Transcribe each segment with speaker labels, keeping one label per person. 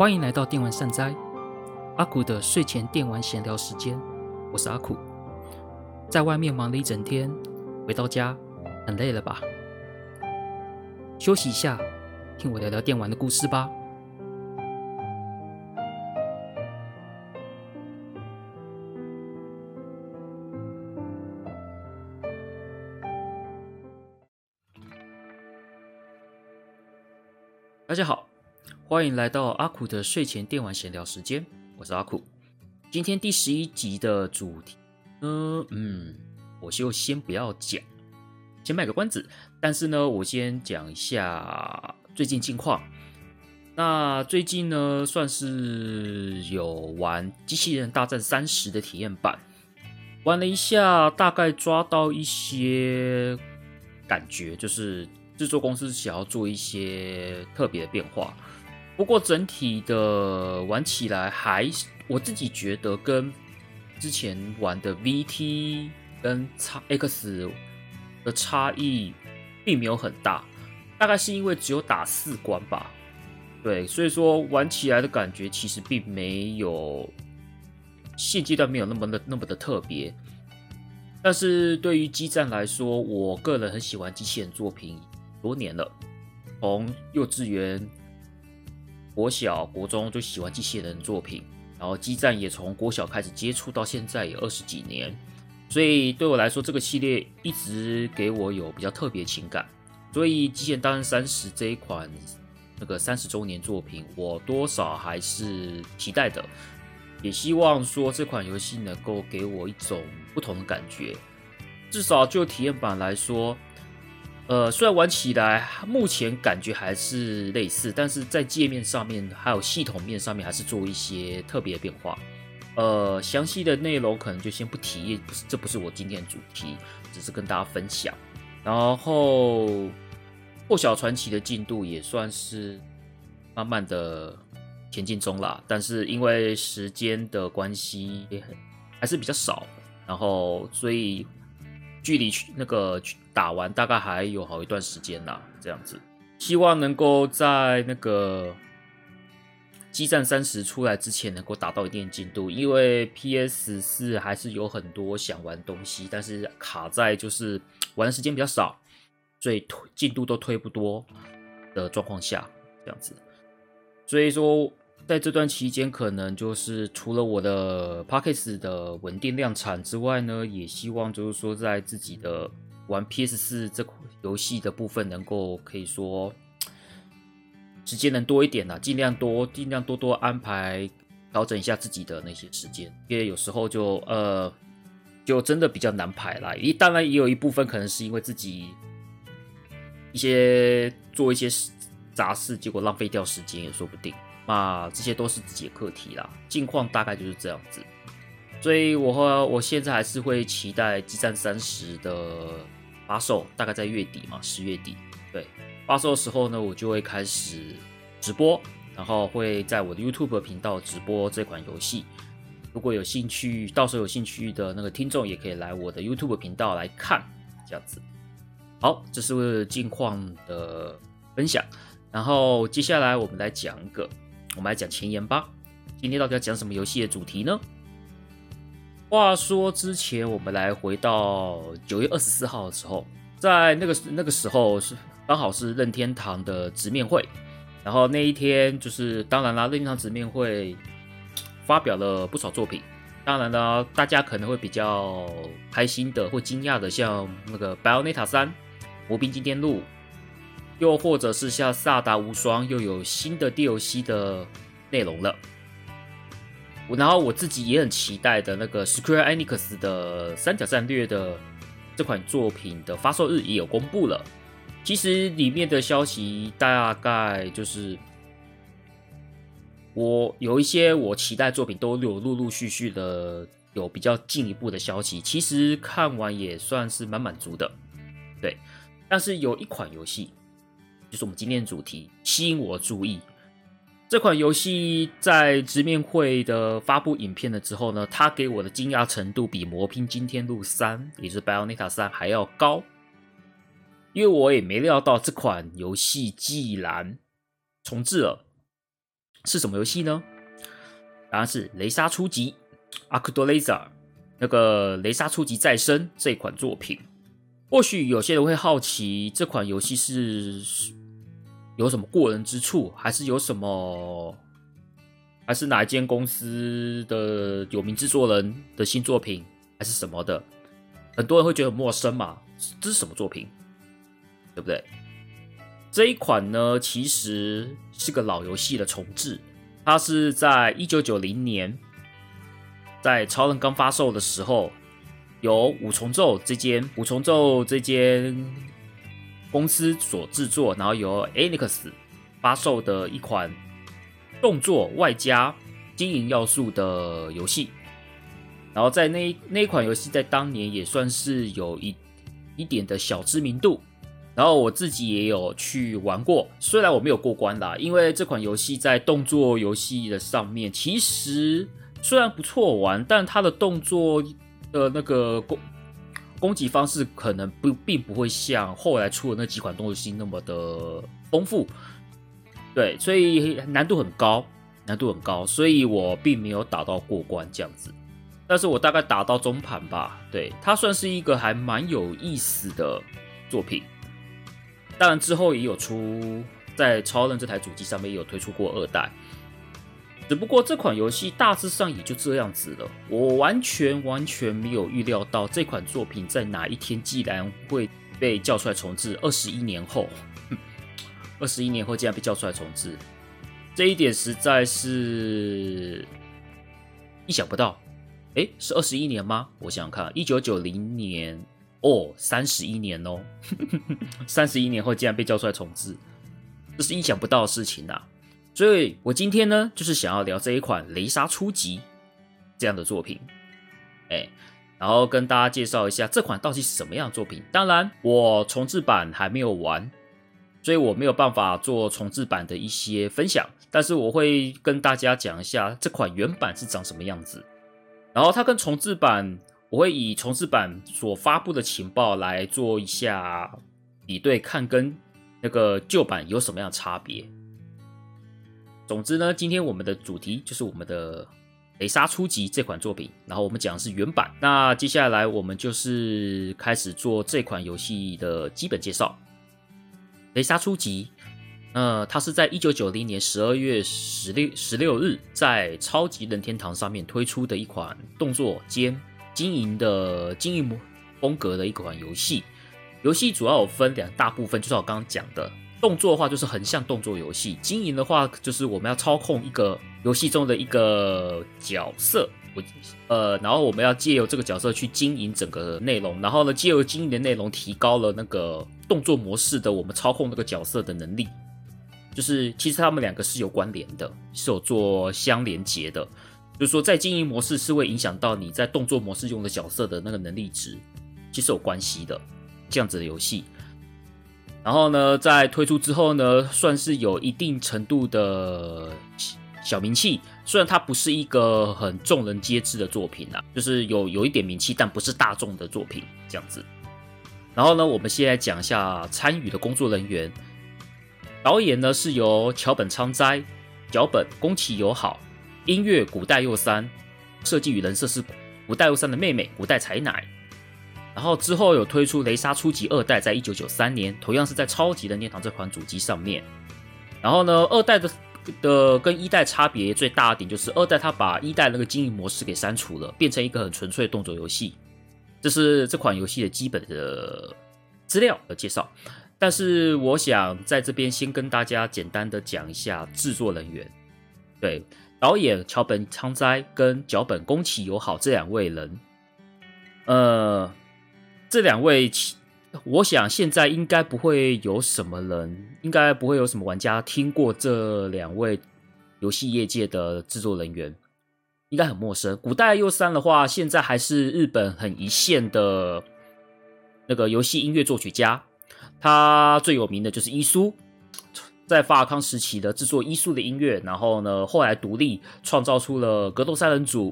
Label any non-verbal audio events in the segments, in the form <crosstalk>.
Speaker 1: 欢迎来到电玩善哉，阿苦的睡前电玩闲聊时间。我是阿苦，在外面忙了一整天，回到家很累了吧？休息一下，听我聊聊电玩的故事吧。大家好，欢迎来到阿苦的睡前电玩闲聊时间。我是阿苦，今天第十一集的主题呢，嗯，我就先不要讲，先卖个关子。但是呢，我先讲一下最近近况。那最近呢，算是有玩《机器人大战三十》的体验版，玩了一下，大概抓到一些感觉，就是。制作公司想要做一些特别的变化，不过整体的玩起来还，我自己觉得跟之前玩的 VT 跟 X 的差异并没有很大，大概是因为只有打四关吧，对，所以说玩起来的感觉其实并没有现阶段没有那么的那么的特别，但是对于机战来说，我个人很喜欢机器人作品。多年了，从幼稚园、国小、国中就喜欢机器人作品，然后机战也从国小开始接触到现在也二十几年，所以对我来说这个系列一直给我有比较特别情感。所以《机器人大战三十》这一款那个三十周年作品，我多少还是期待的，也希望说这款游戏能够给我一种不同的感觉，至少就体验版来说。呃，虽然玩起来目前感觉还是类似，但是在界面上面还有系统面上面还是做一些特别的变化。呃，详细的内容可能就先不提，不是，这不是我今天的主题，只是跟大家分享。然后《破晓传奇》的进度也算是慢慢的前进中啦，但是因为时间的关系也很还是比较少，然后所以。距离那个打完大概还有好一段时间啦，这样子，希望能够在那个激战三十出来之前能够达到一定进度，因为 PS 四还是有很多想玩东西，但是卡在就是玩的时间比较少，所以推进度都推不多的状况下，这样子，所以说。在这段期间，可能就是除了我的 Podcast 的稳定量产之外呢，也希望就是说，在自己的玩 PS 四这款游戏的部分，能够可以说时间能多一点啦，尽量多，尽量多多安排调整一下自己的那些时间，因为有时候就呃，就真的比较难排啦。一当然也有一部分可能是因为自己一些做一些杂事，结果浪费掉时间也说不定。啊，这些都是自己的课题啦，近况大概就是这样子，所以我和我现在还是会期待《激战三十》的发售，大概在月底嘛，十月底。对，发售的时候呢，我就会开始直播，然后会在我的 YouTube 频道直播这款游戏。如果有兴趣，到时候有兴趣的那个听众，也可以来我的 YouTube 频道来看，这样子。好，这是近况的分享，然后接下来我们来讲一个。我们来讲前言吧。今天到底要讲什么游戏的主题呢？话说之前，我们来回到九月二十四号的时候，在那个那个时候是刚好是任天堂的直面会，然后那一天就是当然啦，任天堂直面会发表了不少作品。当然啦，大家可能会比较开心的或惊讶的，像那个《Bayonetta 三》《魔兵惊天录》。又或者是像《萨达无双》又有新的 DLC 的内容了，然后我自己也很期待的那个 Square Enix 的《三角战略》的这款作品的发售日也有公布了。其实里面的消息大概就是，我有一些我期待作品都有陆陆续续的有比较进一步的消息。其实看完也算是蛮满足的，对。但是有一款游戏。就是我们今天的主题吸引我注意，这款游戏在直面会的发布影片了之后呢，它给我的惊讶程度比《魔拼惊天录三》也就是《Bayonetta 三》还要高，因为我也没料到这款游戏既然重置了，是什么游戏呢？答案是《雷莎初级》（Akudolaser） 那个《雷莎初级再生》这款作品。或许有些人会好奇，这款游戏是有什么过人之处，还是有什么，还是哪一间公司的有名制作人的新作品，还是什么的？很多人会觉得很陌生嘛，这是什么作品？对不对？这一款呢，其实是个老游戏的重制，它是在一九九零年，在超人刚发售的时候，由五重奏这间五重奏这间公司所制作，然后由 Enix 发售的一款动作外加经营要素的游戏。然后在那那一款游戏在当年也算是有一一点的小知名度。然后我自己也有去玩过，虽然我没有过关啦，因为这款游戏在动作游戏的上面，其实虽然不错玩，但它的动作的那个攻攻击方式可能不并不会像后来出的那几款动作游戏那么的丰富，对，所以难度很高，难度很高，所以我并没有打到过关这样子，但是我大概打到中盘吧，对，它算是一个还蛮有意思的作品。当然之后也有出在超人这台主机上面也有推出过二代，只不过这款游戏大致上也就这样子了。我完全完全没有预料到这款作品在哪一天竟然会被叫出来重置。二十一年后，二十一年后竟然被叫出来重置，这一点实在是意想不到。诶，是二十一年吗？我想想看，一九九零年。哦，三十一年哦，<laughs> 三十一年后竟然被叫出来重置，这是意想不到的事情、啊。所以我今天呢，就是想要聊这一款《雷莎初级》这样的作品，哎，然后跟大家介绍一下这款到底是什么样的作品。当然，我重置版还没有玩，所以我没有办法做重置版的一些分享，但是我会跟大家讲一下这款原版是长什么样子，然后它跟重置版。我会以重制版所发布的情报来做一下比对，看跟那个旧版有什么样的差别。总之呢，今天我们的主题就是我们的《雷莎初级》这款作品，然后我们讲的是原版。那接下来我们就是开始做这款游戏的基本介绍。《雷莎初级》呃，它是在一九九零年十二月十六十六日在超级任天堂上面推出的一款动作兼经营的经营风格的一款游戏，游戏主要有分两大部分，就是我刚刚讲的动作的话，就是横向动作游戏；经营的话，就是我们要操控一个游戏中的一个角色，我呃，然后我们要借由这个角色去经营整个内容，然后呢，借由经营的内容提高了那个动作模式的我们操控那个角色的能力，就是其实他们两个是有关联的，是有做相连接的。就是说，在经营模式是会影响到你在动作模式用的角色的那个能力值，其实有关系的这样子的游戏。然后呢，在推出之后呢，算是有一定程度的小名气。虽然它不是一个很众人皆知的作品啊，就是有有一点名气，但不是大众的作品这样子。然后呢，我们先来讲一下参与的工作人员。导演呢是由桥本昌哉，脚本宫崎友好。音乐古代佑三，设计与人设是古代佑三的妹妹古代彩乃，然后之后有推出雷莎初级二代，在一九九三年，同样是在超级任天堂这款主机上面。然后呢，二代的的跟一代差别最大的点就是二代它把一代那个经营模式给删除了，变成一个很纯粹的动作游戏。这是这款游戏的基本的资料和介绍。但是我想在这边先跟大家简单的讲一下制作人员，对。导演桥本昌哉跟脚本宫崎友好这两位人，呃，这两位，我想现在应该不会有什么人，应该不会有什么玩家听过这两位游戏业界的制作人员，应该很陌生。古代佑三的话，现在还是日本很一线的那个游戏音乐作曲家，他最有名的就是伊苏。在法尔康时期的制作伊苏的音乐，然后呢，后来独立创造出了《格斗三人组》，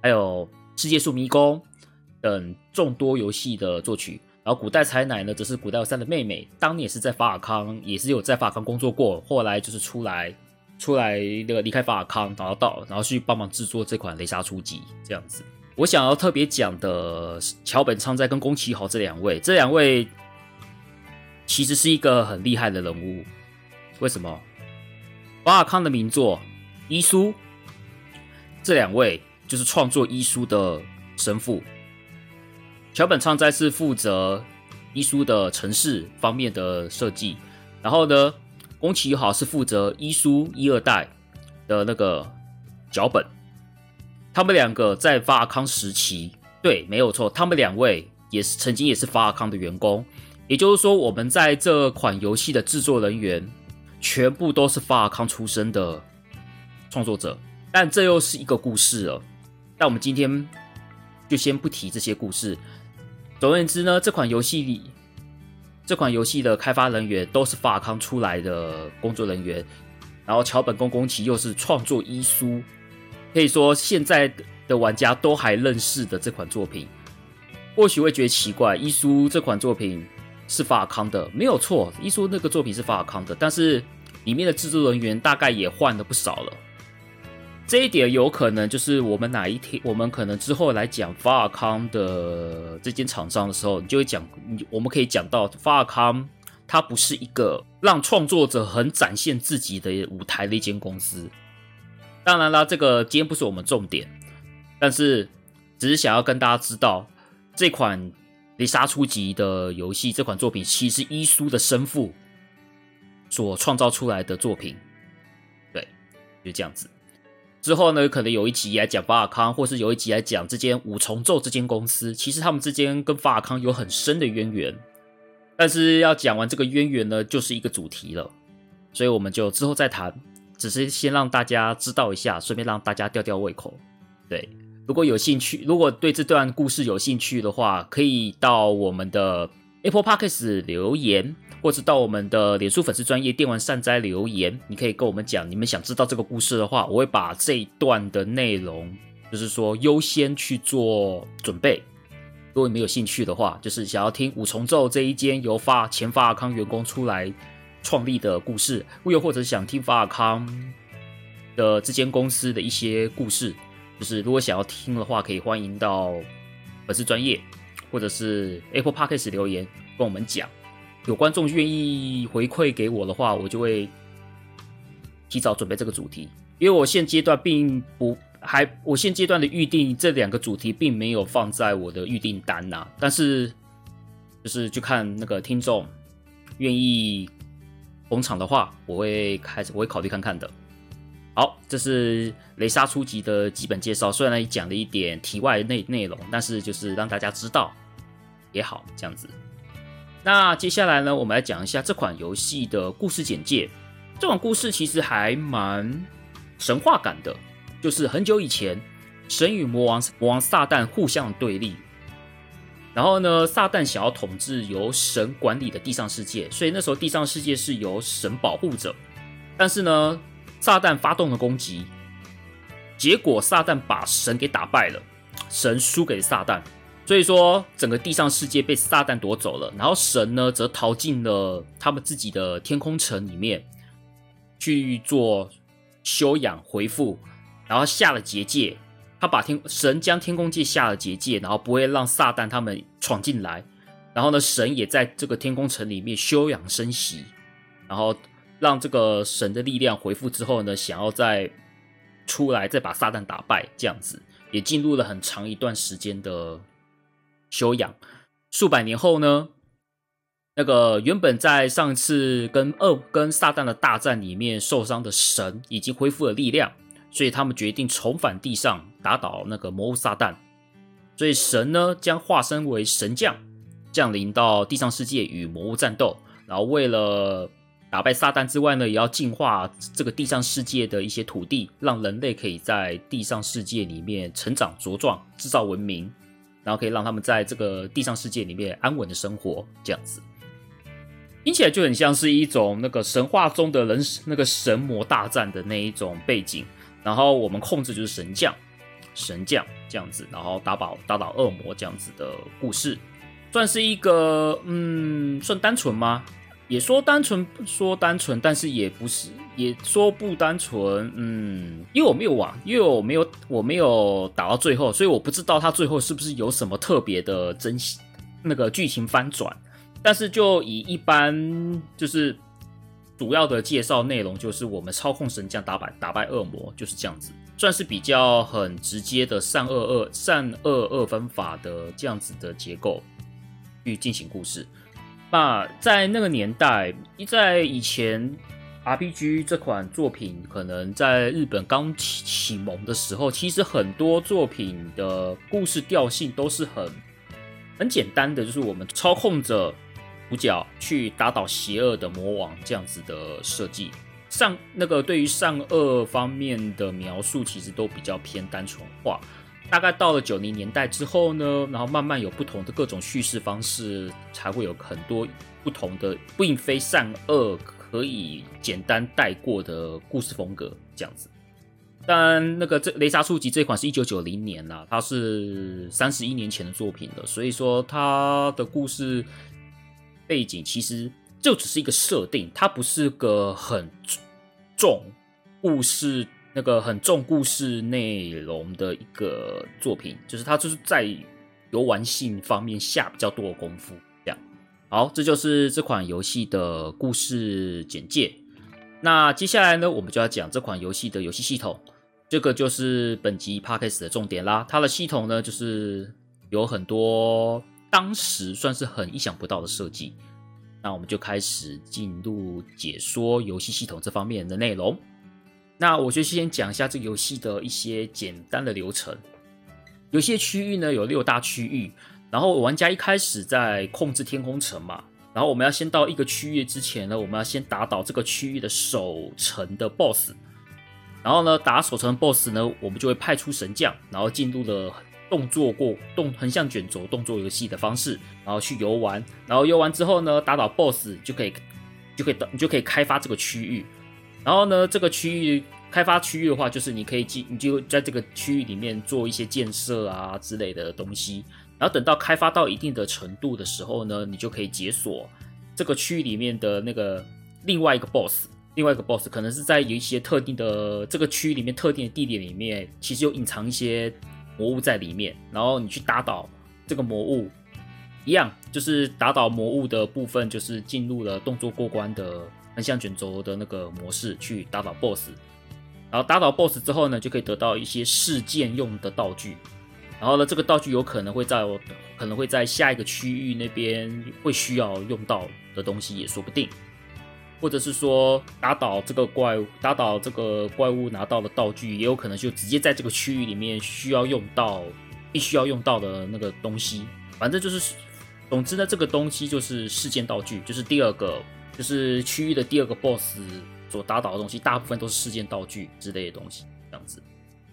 Speaker 1: 还有《世界树迷宫》等众多游戏的作曲。然后古代彩乃呢，则是古代三的妹妹，当年也是在法尔康，也是有在法尔康工作过，后来就是出来出来那个离开法尔康，然后到然后去帮忙制作这款雷莎初级这样子。我想要特别讲的桥本昌在跟宫崎豪这两位，这两位其实是一个很厉害的人物。为什么？法尔康的名作《伊苏》，这两位就是创作《伊苏》的神父。桥本昌哉是负责《伊苏》的城市方面的设计，然后呢，宫崎豪是负责《伊苏》一二代的那个脚本。他们两个在法尔康时期，对，没有错，他们两位也是曾经也是法尔康的员工。也就是说，我们在这款游戏的制作人员全部都是法尔康出身的创作者。但这又是一个故事了。但我们今天就先不提这些故事。总而言之呢，这款游戏里，这款游戏的开发人员都是法康出来的工作人员。然后桥本跟宫崎又是创作伊苏。可以说，现在的玩家都还认识的这款作品，或许会觉得奇怪。伊苏这款作品是法康的，没有错。伊苏那个作品是法康的，但是里面的制作人员大概也换了不少了。这一点有可能就是我们哪一天，我们可能之后来讲法尔康的这间厂商的时候，你就会讲，我们可以讲到法尔康，它不是一个让创作者很展现自己的舞台的一间公司。当然啦，这个今天不是我们重点，但是只是想要跟大家知道，这款雷莎初级的游戏，这款作品其实是伊苏的生父所创造出来的作品。对，就这样子。之后呢，可能有一集来讲法尔康，或是有一集来讲这间五重奏这间公司，其实他们之间跟法尔康有很深的渊源。但是要讲完这个渊源呢，就是一个主题了，所以我们就之后再谈。只是先让大家知道一下，顺便让大家吊吊胃口。对，如果有兴趣，如果对这段故事有兴趣的话，可以到我们的 Apple Podcast 留言，或者到我们的脸书粉丝专业电玩善哉留言。你可以跟我们讲，你们想知道这个故事的话，我会把这一段的内容，就是说优先去做准备。如果你们有兴趣的话，就是想要听五重奏这一间由法前法尔康员工出来。创立的故事，又或者想听法尔康的这间公司的一些故事，就是如果想要听的话，可以欢迎到粉丝专业或者是 Apple Podcast 留言跟我们讲。有观众愿意回馈给我的话，我就会提早准备这个主题，因为我现阶段并不还，我现阶段的预定这两个主题并没有放在我的预定单呐，但是就是去看那个听众愿意。捧场的话，我会开始，我会考虑看看的。好，这是雷莎初级的基本介绍。虽然讲了一点题外内内容，但是就是让大家知道也好，这样子。那接下来呢，我们来讲一下这款游戏的故事简介。这款故事其实还蛮神话感的，就是很久以前，神与魔王魔王撒旦互相对立。然后呢，撒旦想要统治由神管理的地上世界，所以那时候地上世界是由神保护着。但是呢，撒旦发动了攻击，结果撒旦把神给打败了，神输给撒旦，所以说整个地上世界被撒旦夺走了。然后神呢，则逃进了他们自己的天空城里面去做休养恢复，然后下了结界。他把天神将天空界下了结界，然后不会让撒旦他们闯进来。然后呢，神也在这个天空城里面休养生息，然后让这个神的力量恢复之后呢，想要再出来再把撒旦打败，这样子也进入了很长一段时间的休养。数百年后呢，那个原本在上次跟恶跟撒旦的大战里面受伤的神已经恢复了力量。所以他们决定重返地上，打倒那个魔物撒旦。所以神呢，将化身为神将，降临到地上世界与魔物战斗。然后为了打败撒旦之外呢，也要净化这个地上世界的一些土地，让人类可以在地上世界里面成长茁壮，制造文明，然后可以让他们在这个地上世界里面安稳的生活。这样子听起来就很像是一种那个神话中的人那个神魔大战的那一种背景。然后我们控制就是神将，神将这样子，然后打倒打倒恶魔这样子的故事，算是一个嗯，算单纯吗？也说单纯，说单纯，但是也不是，也说不单纯。嗯，因为我没有玩，因为我没有，我没有打到最后，所以我不知道他最后是不是有什么特别的真那个剧情翻转。但是就以一般就是主要的介绍内容，就是我们操控神将打败打败恶魔，就是这样子，算是比较很直接的善恶二善恶二分法的这样子的结构去进行故事。那在那个年代，在以前，RPG 这款作品可能在日本刚启启蒙的时候，其实很多作品的故事调性都是很很简单的，就是我们操控着主角去打倒邪恶的魔王这样子的设计。善那个对于善恶方面的描述，其实都比较偏单纯化。大概到了九零年代之后呢，然后慢慢有不同的各种叙事方式，才会有很多不同的，并非善恶可以简单带过的故事风格这样子。但那个这《雷莎书籍》这款是一九九零年啦，它是三十一年前的作品了，所以说它的故事背景其实就只是一个设定，它不是个很重故事。那个很重故事内容的一个作品，就是它就是在游玩性方面下比较多的功夫。这样，好，这就是这款游戏的故事简介。那接下来呢，我们就要讲这款游戏的游戏系统，这个就是本集 Podcast 的重点啦。它的系统呢，就是有很多当时算是很意想不到的设计。那我们就开始进入解说游戏系统这方面的内容。那我就先讲一下这个游戏的一些简单的流程。游戏区域呢，有六大区域，然后玩家一开始在控制天空城嘛，然后我们要先到一个区域之前呢，我们要先打倒这个区域的守城的 BOSS，然后呢，打守城 BOSS 呢，我们就会派出神将，然后进入了动作过动横向卷轴动作游戏的方式，然后去游玩，然后游玩之后呢，打倒 BOSS 就可以就可以你就可以开发这个区域。然后呢，这个区域开发区域的话，就是你可以进，你就在这个区域里面做一些建设啊之类的东西。然后等到开发到一定的程度的时候呢，你就可以解锁这个区域里面的那个另外一个 boss。另外一个 boss 可能是在有一些特定的这个区域里面特定的地点里面，其实有隐藏一些魔物在里面。然后你去打倒这个魔物，一样就是打倒魔物的部分，就是进入了动作过关的。横向卷轴的那个模式去打倒 BOSS，然后打倒 BOSS 之后呢，就可以得到一些事件用的道具。然后呢，这个道具有可能会在可能会在下一个区域那边会需要用到的东西也说不定，或者是说打倒这个怪物，打倒这个怪物拿到的道具，也有可能就直接在这个区域里面需要用到，必须要用到的那个东西。反正就是，总之呢，这个东西就是事件道具，就是第二个。就是区域的第二个 BOSS 所打倒的东西，大部分都是事件道具之类的东西，这样子。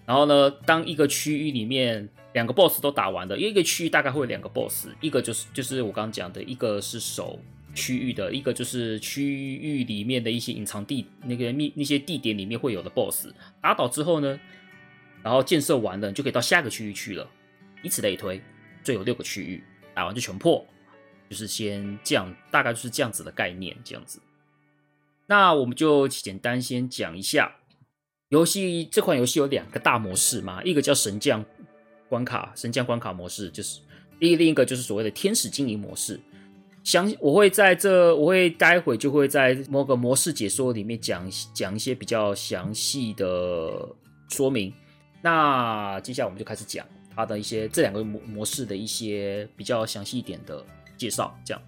Speaker 1: 然后呢，当一个区域里面两个 BOSS 都打完了，因为一个区域大概会有两个 BOSS，一个就是就是我刚刚讲的，一个是守区域的，一个就是区域里面的一些隐藏地那个密那些地点里面会有的 BOSS。打倒之后呢，然后建设完了，你就可以到下个区域去了，以此类推，最有六个区域，打完就全破。就是先这样，大概就是这样子的概念，这样子。那我们就简单先讲一下游戏。这款游戏有两个大模式嘛，一个叫神将关卡，神将关卡模式，就是另另一个就是所谓的天使经营模式。详我会在这，我会待会就会在某个模式解说里面讲讲一些比较详细的说明。那接下来我们就开始讲它的一些这两个模模式的一些比较详细一点的。介绍这样，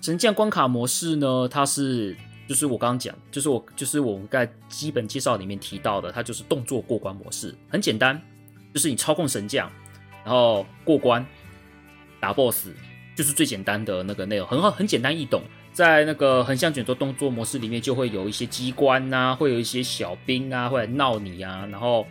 Speaker 1: 神将关卡模式呢，它是就是我刚刚讲，就是我就是我们在基本介绍里面提到的，它就是动作过关模式，很简单，就是你操控神将，然后过关打 BOSS，就是最简单的那个内容，很好，很简单易懂。在那个横向卷轴动作模式里面，就会有一些机关啊，会有一些小兵啊，会来闹你啊，然后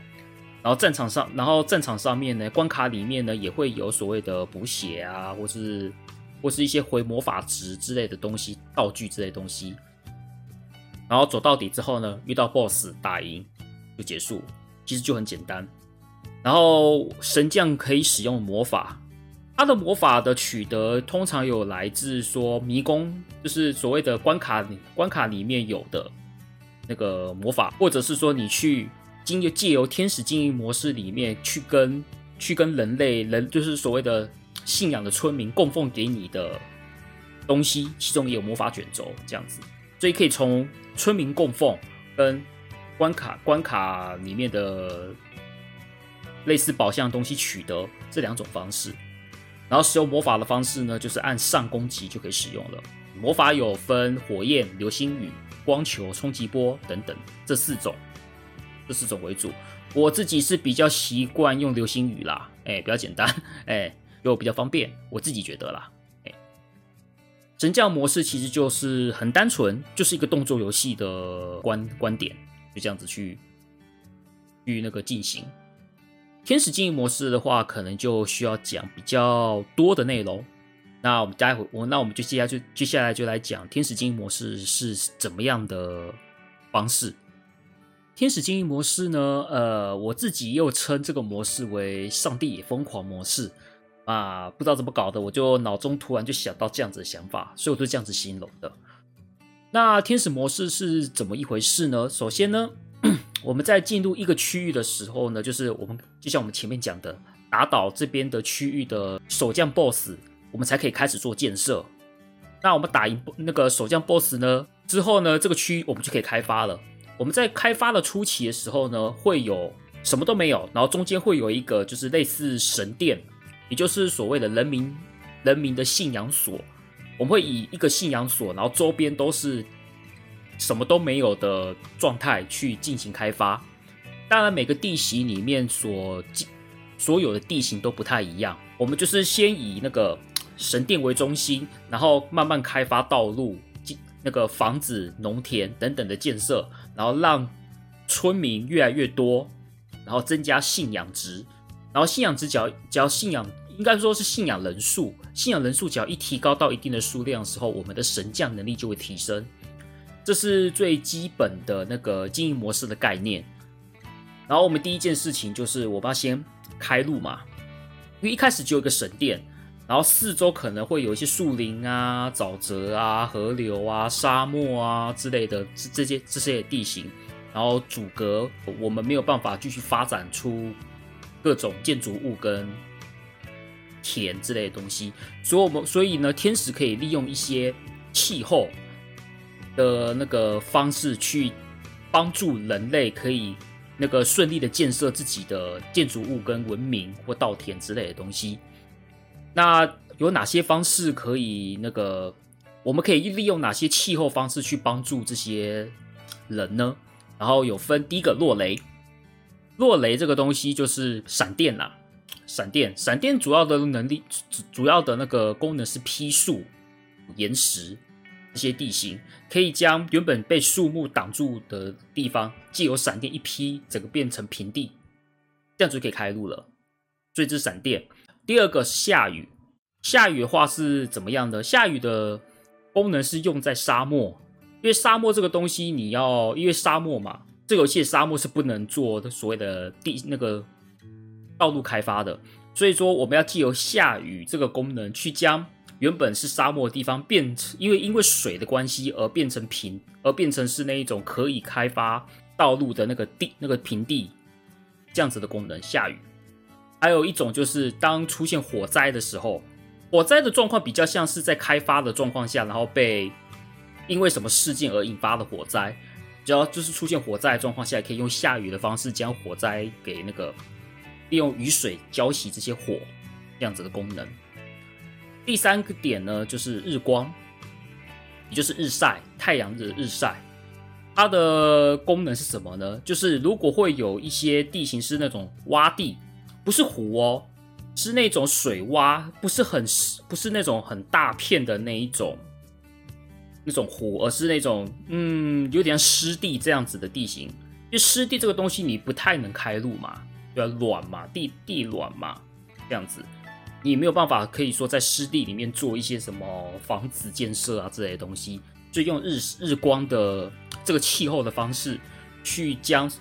Speaker 1: 然后战场上，然后战场上面呢，关卡里面呢也会有所谓的补血啊，或是。<laughs> 或是一些回魔法值之类的东西、道具之类的东西，然后走到底之后呢，遇到 BOSS 打赢就结束，其实就很简单。然后神将可以使用魔法，他的魔法的取得通常有来自说迷宫，就是所谓的关卡关卡里面有的那个魔法，或者是说你去经借由天使经营模式里面去跟去跟人类人，就是所谓的信仰的村民供奉给你的东西，其中也有魔法卷轴这样子，所以可以从村民供奉跟关卡关卡里面的类似宝箱的东西取得这两种方式。然后使用魔法的方式呢，就是按上攻击就可以使用了。魔法有分火焰、流星雨、光球、冲击波等等这四种，这四种为主。我自己是比较习惯用流星雨啦，哎，比较简单，哎，又比较方便，我自己觉得啦。哎，神将模式其实就是很单纯，就是一个动作游戏的观观点，就这样子去去那个进行。天使经营模式的话，可能就需要讲比较多的内容。那我们待会我那我们就接下来接下来就来讲天使经营模式是怎么样的方式。天使经营模式呢，呃，我自己又称这个模式为“上帝也疯狂”模式啊，不知道怎么搞的，我就脑中突然就想到这样子的想法，所以我就这样子形容的。那天使模式是怎么一回事呢？首先呢。<clears throat> 我们在进入一个区域的时候呢，就是我们就像我们前面讲的，打倒这边的区域的守将 BOSS，我们才可以开始做建设。那我们打赢那个守将 BOSS 呢之后呢，这个区域我们就可以开发了。我们在开发的初期的时候呢，会有什么都没有，然后中间会有一个就是类似神殿，也就是所谓的人民人民的信仰所。我们会以一个信仰所，然后周边都是。什么都没有的状态去进行开发，当然每个地形里面所所有的地形都不太一样。我们就是先以那个神殿为中心，然后慢慢开发道路、那个房子、农田等等的建设，然后让村民越来越多，然后增加信仰值，然后信仰值只要只要信仰应该说是信仰人数，信仰人数只要一提高到一定的数量的时候，我们的神将能力就会提升。这是最基本的那个经营模式的概念。然后我们第一件事情就是我们要先开路嘛，因为一开始就有一个神殿，然后四周可能会有一些树林啊、沼泽啊、河流啊、沙漠啊之类的这这些这些地形，然后阻隔我们没有办法继续发展出各种建筑物跟田之类的东西。所以我们所以呢，天使可以利用一些气候。的那个方式去帮助人类可以那个顺利的建设自己的建筑物跟文明或稻田之类的东西。那有哪些方式可以那个？我们可以利用哪些气候方式去帮助这些人呢？然后有分第一个落雷，落雷这个东西就是闪电啦，闪电，闪电主要的能力主主要的那个功能是劈树岩石。这些地形可以将原本被树木挡住的地方，借由闪电一劈，整个变成平地，这样子就可以开路了。所以这是闪电。第二个是下雨，下雨的话是怎么样的？下雨的功能是用在沙漠，因为沙漠这个东西你要，因为沙漠嘛，这个游戏沙漠是不能做所谓的地那个道路开发的，所以说我们要借由下雨这个功能去将。原本是沙漠的地方，变成因为因为水的关系而变成平，而变成是那一种可以开发道路的那个地，那个平地，这样子的功能。下雨，还有一种就是当出现火灾的时候，火灾的状况比较像是在开发的状况下，然后被因为什么事件而引发的火灾。只要就是出现火灾的状况下，可以用下雨的方式将火灾给那个利用雨水浇熄这些火，这样子的功能。第三个点呢，就是日光，也就是日晒，太阳的日晒。它的功能是什么呢？就是如果会有一些地形是那种洼地，不是湖哦，是那种水洼，不是很不是那种很大片的那一种那种湖，而是那种嗯有点湿地这样子的地形。因为湿地这个东西你不太能开路嘛，对吧？软嘛，地地软嘛，这样子。你没有办法，可以说在湿地里面做一些什么房子建设啊之类的东西，就用日日光的这个气候的方式，去将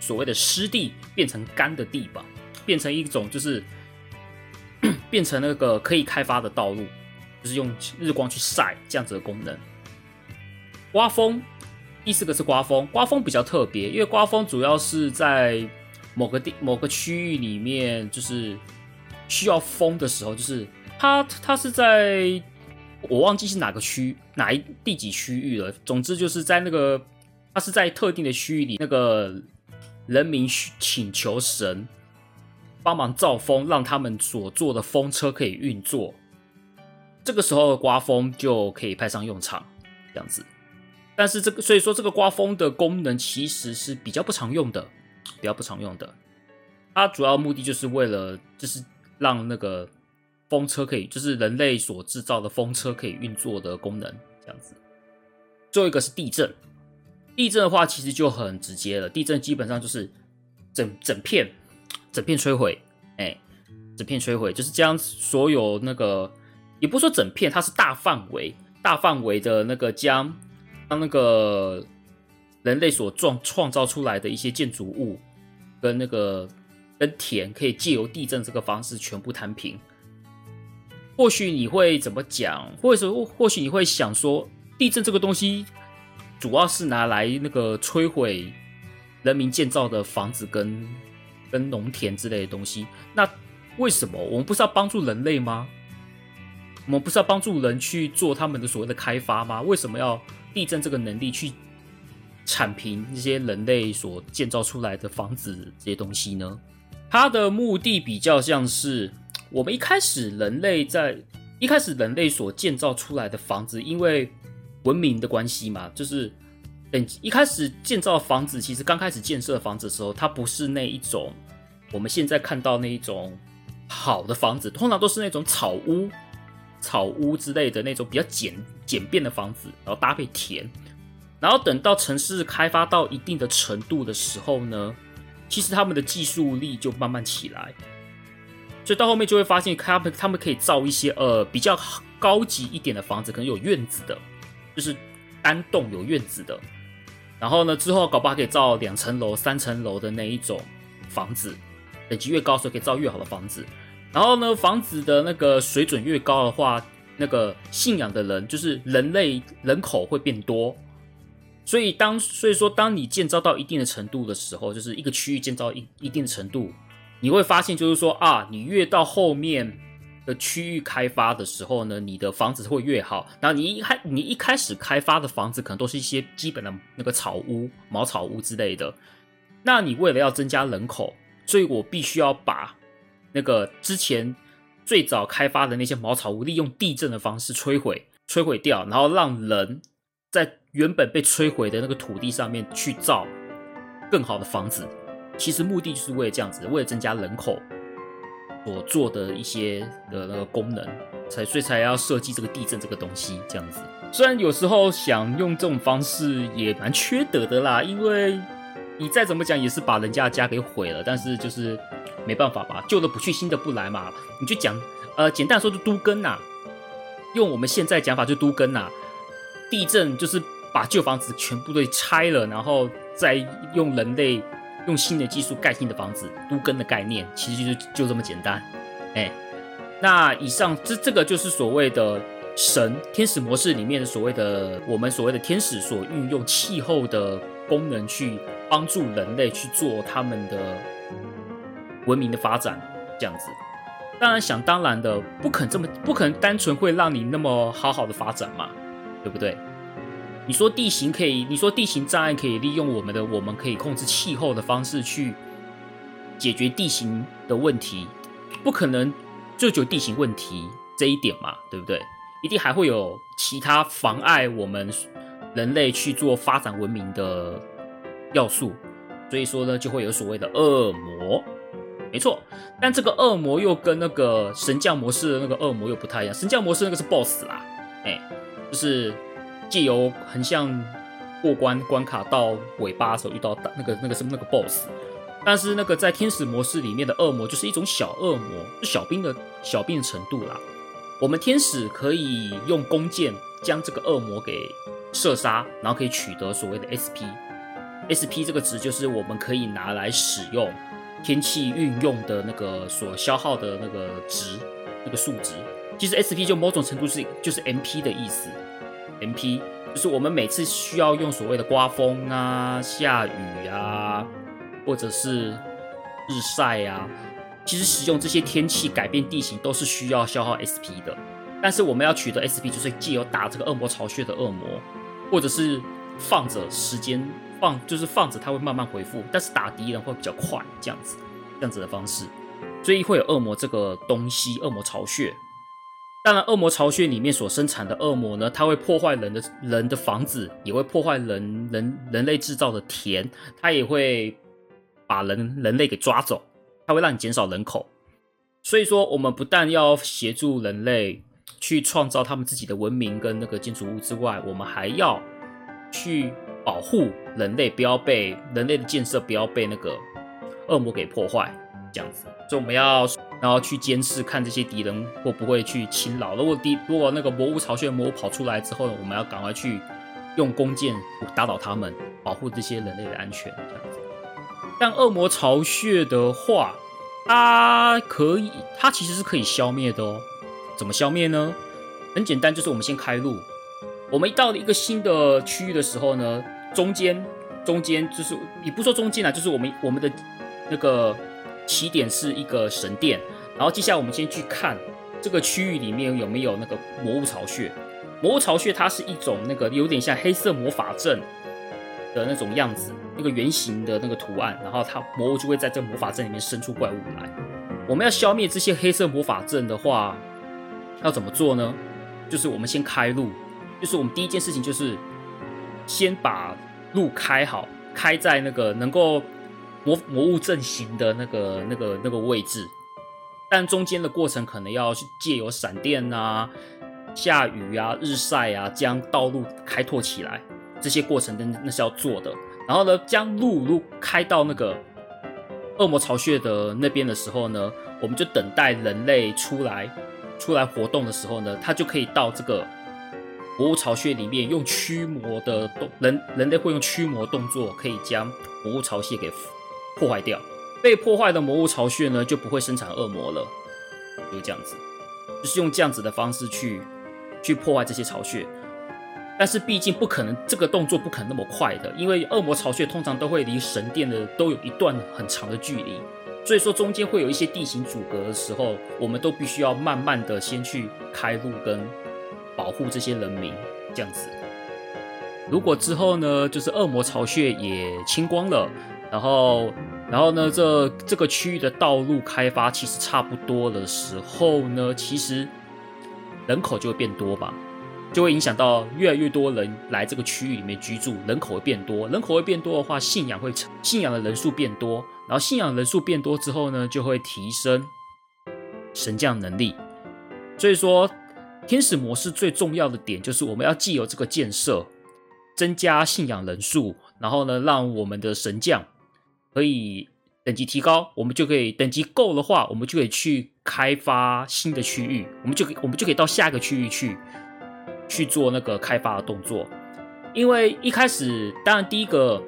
Speaker 1: 所谓的湿地变成干的地吧，变成一种就是 <coughs> 变成那个可以开发的道路，就是用日光去晒这样子的功能。刮风，第四个是刮风，刮风比较特别，因为刮风主要是在某个地某个区域里面，就是需要风的时候，就是它它是在我忘记是哪个区哪一第几区域了，总之就是在那个它是在特定的区域里，那个人民请求神。帮忙造风，让他们所坐的风车可以运作。这个时候刮风就可以派上用场，这样子。但是这个，所以说这个刮风的功能其实是比较不常用的，比较不常用的。它主要目的就是为了，就是让那个风车可以，就是人类所制造的风车可以运作的功能，这样子。最后一个是地震，地震的话其实就很直接了，地震基本上就是整整片。整片摧毁，哎、整片摧毁就是将所有那个，也不说整片，它是大范围、大范围的那个将将那个人类所创创造出来的一些建筑物跟那个跟田，可以借由地震这个方式全部摊平。或许你会怎么讲？或者或许你会想说，地震这个东西主要是拿来那个摧毁人民建造的房子跟。跟农田之类的东西，那为什么我们不是要帮助人类吗？我们不是要帮助人去做他们的所谓的开发吗？为什么要地震这个能力去铲平这些人类所建造出来的房子这些东西呢？它的目的比较像是我们一开始人类在一开始人类所建造出来的房子，因为文明的关系嘛，就是。等一开始建造房子，其实刚开始建设房子的时候，它不是那一种我们现在看到那一种好的房子，通常都是那种草屋、草屋之类的那种比较简简便的房子，然后搭配田。然后等到城市开发到一定的程度的时候呢，其实他们的技术力就慢慢起来，所以到后面就会发现，他们他们可以造一些呃比较高级一点的房子，可能有院子的，就是单栋有院子的。然后呢，之后搞不好可以造两层楼、三层楼的那一种房子，等级越高，所以可以造越好的房子。然后呢，房子的那个水准越高的话，那个信仰的人就是人类人口会变多。所以当所以说，当你建造到一定的程度的时候，就是一个区域建造一一定程度，你会发现就是说啊，你越到后面。的区域开发的时候呢，你的房子会越好。然后你一开你一开始开发的房子可能都是一些基本的那个草屋、茅草屋之类的。那你为了要增加人口，所以我必须要把那个之前最早开发的那些茅草屋，利用地震的方式摧毁、摧毁掉，然后让人在原本被摧毁的那个土地上面去造更好的房子。其实目的就是为了这样子，为了增加人口。所做的一些的那个功能，才所以才要设计这个地震这个东西这样子。虽然有时候想用这种方式也蛮缺德的啦，因为你再怎么讲也是把人家的家给毁了，但是就是没办法吧，旧的不去，新的不来嘛。你就讲，呃，简单说就都更呐，用我们现在讲法就都更呐。地震就是把旧房子全部都拆了，然后再用人类。用新的技术盖新的房子，都更的概念其实就就这么简单。哎，那以上这这个就是所谓的神天使模式里面的所谓的我们所谓的天使所运用气候的功能去帮助人类去做他们的文明的发展，这样子。当然想当然的，不可能这么不可能单纯会让你那么好好的发展嘛，对不对？你说地形可以，你说地形障碍可以利用我们的，我们可以控制气候的方式去解决地形的问题，不可能就只有地形问题这一点嘛，对不对？一定还会有其他妨碍我们人类去做发展文明的要素，所以说呢，就会有所谓的恶魔，没错。但这个恶魔又跟那个神将模式的那个恶魔又不太一样，神将模式那个是 BOSS 啦，哎，就是。借由横向过关关卡到尾巴的时候遇到那个那个什么那个 BOSS，但是那个在天使模式里面的恶魔就是一种小恶魔，是小兵的小兵程度啦。我们天使可以用弓箭将这个恶魔给射杀，然后可以取得所谓的 SP。SP 这个值就是我们可以拿来使用天气运用的那个所消耗的那个值，那个数值。其实 SP 就某种程度是就是 MP 的意思，MP 就是我们每次需要用所谓的刮风啊、下雨啊，或者是日晒啊，其实使用这些天气改变地形都是需要消耗 SP 的。但是我们要取得 SP，就是借由打这个恶魔巢穴的恶魔，或者是放着时间放，就是放着它会慢慢恢复，但是打敌人会比较快，这样子这样子的方式，所以会有恶魔这个东西，恶魔巢穴。当然，恶魔巢穴里面所生产的恶魔呢，它会破坏人的人的房子，也会破坏人人人类制造的田，它也会把人人类给抓走，它会让你减少人口。所以说，我们不但要协助人类去创造他们自己的文明跟那个建筑物之外，我们还要去保护人类，不要被人类的建设不要被那个恶魔给破坏，这样子。所以我们要。然后去监视，看这些敌人会不会去侵扰。如果敌如果那个魔物巢穴魔物跑出来之后，我们要赶快去用弓箭打倒他们，保护这些人类的安全。这样子。但恶魔巢穴的话，它可以，它其实是可以消灭的哦。怎么消灭呢？很简单，就是我们先开路。我们一到了一个新的区域的时候呢，中间中间就是你不说中间啊，就是我们我们的那个。起点是一个神殿，然后接下来我们先去看这个区域里面有没有那个魔物巢穴。魔物巢穴它是一种那个有点像黑色魔法阵的那种样子，一个圆形的那个图案，然后它魔物就会在这个魔法阵里面生出怪物来。我们要消灭这些黑色魔法阵的话，要怎么做呢？就是我们先开路，就是我们第一件事情就是先把路开好，开在那个能够。魔魔物阵型的那个、那个、那个位置，但中间的过程可能要去借由闪电啊、下雨啊、日晒啊，将道路开拓起来。这些过程那那是要做的。然后呢，将路路开到那个恶魔巢穴的那边的时候呢，我们就等待人类出来出来活动的时候呢，他就可以到这个魔物巢穴里面用驱魔的动人人类会用驱魔动作，可以将魔物巢穴给。破坏掉被破坏的魔物巢穴呢，就不会生产恶魔了。就这样子，就是用这样子的方式去去破坏这些巢穴。但是毕竟不可能，这个动作不可能那么快的，因为恶魔巢穴通常都会离神殿的都有一段很长的距离，所以说中间会有一些地形阻隔的时候，我们都必须要慢慢的先去开路跟保护这些人民，这样子。如果之后呢，就是恶魔巢穴也清光了。然后，然后呢，这这个区域的道路开发其实差不多的时候呢，其实人口就会变多吧，就会影响到越来越多人来这个区域里面居住，人口会变多。人口会变多的话，信仰会成，信仰的人数变多，然后信仰人数变多之后呢，就会提升神将能力。所以说，天使模式最重要的点就是我们要借由这个建设，增加信仰人数，然后呢，让我们的神将。可以等级提高，我们就可以等级够的话，我们就可以去开发新的区域，我们就可以我们就可以到下一个区域去去做那个开发的动作。因为一开始，当然第一个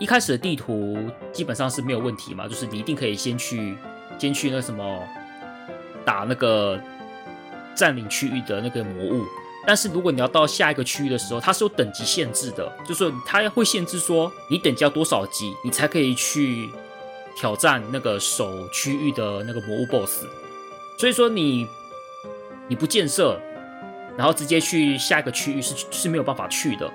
Speaker 1: 一开始的地图基本上是没有问题嘛，就是你一定可以先去先去那什么打那个占领区域的那个魔物。但是如果你要到下一个区域的时候，它是有等级限制的，就是它会限制说你等级要多少级，你才可以去挑战那个守区域的那个魔物 BOSS。所以说你你不建设，然后直接去下一个区域是是没有办法去的。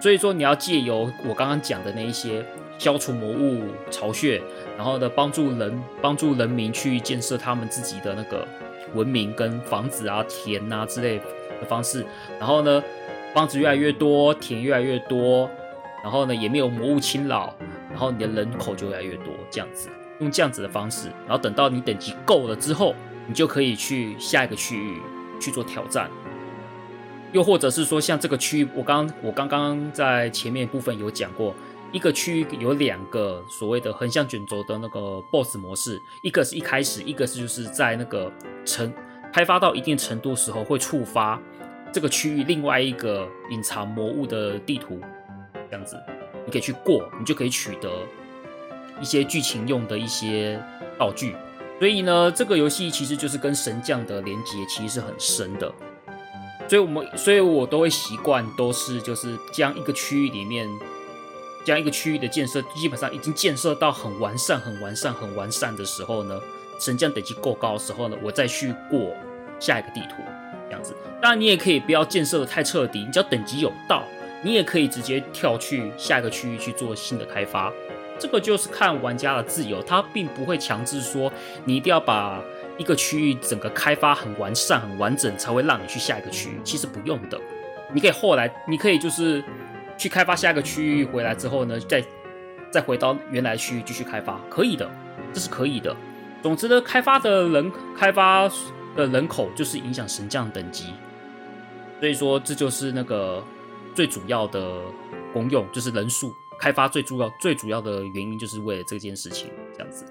Speaker 1: 所以说你要借由我刚刚讲的那一些消除魔物巢穴，然后呢帮助人帮助人民去建设他们自己的那个文明跟房子啊、田啊之类的方式，然后呢，房子越来越多，田越来越多，然后呢，也没有魔物侵扰，然后你的人口就越来越多，这样子，用这样子的方式，然后等到你等级够了之后，你就可以去下一个区域去做挑战，又或者是说，像这个区域，我刚我刚刚在前面部分有讲过，一个区域有两个所谓的横向卷轴的那个 BOSS 模式，一个是一开始，一个是就是在那个城。开发到一定程度时候，会触发这个区域另外一个隐藏魔物的地图，这样子，你可以去过，你就可以取得一些剧情用的一些道具，所以呢，这个游戏其实就是跟神将的连接其实是很深的。所以我们，所以我都会习惯都是就是将一个区域里面，将一个区域的建设基本上已经建设到很完善、很完善、很完善的时候呢，神将等级够高的时候呢，我再去过下一个地图这样子。当然，你也可以不要建设的太彻底，你只要等级有到，你也可以直接跳去下一个区域去做新的开发。这个就是看玩家的自由，他并不会强制说你一定要把一个区域整个开发很完善、很完整才会让你去下一个区域。其实不用的，你可以后来，你可以就是去开发下一个区域回来之后呢，再再回到原来区域继续开发，可以的，这是可以的。总之呢，开发的人开发的人口就是影响神将等级，所以说这就是那个最主要的功用，就是人数。开发最主要、最主要的原因就是为了这件事情，这样子。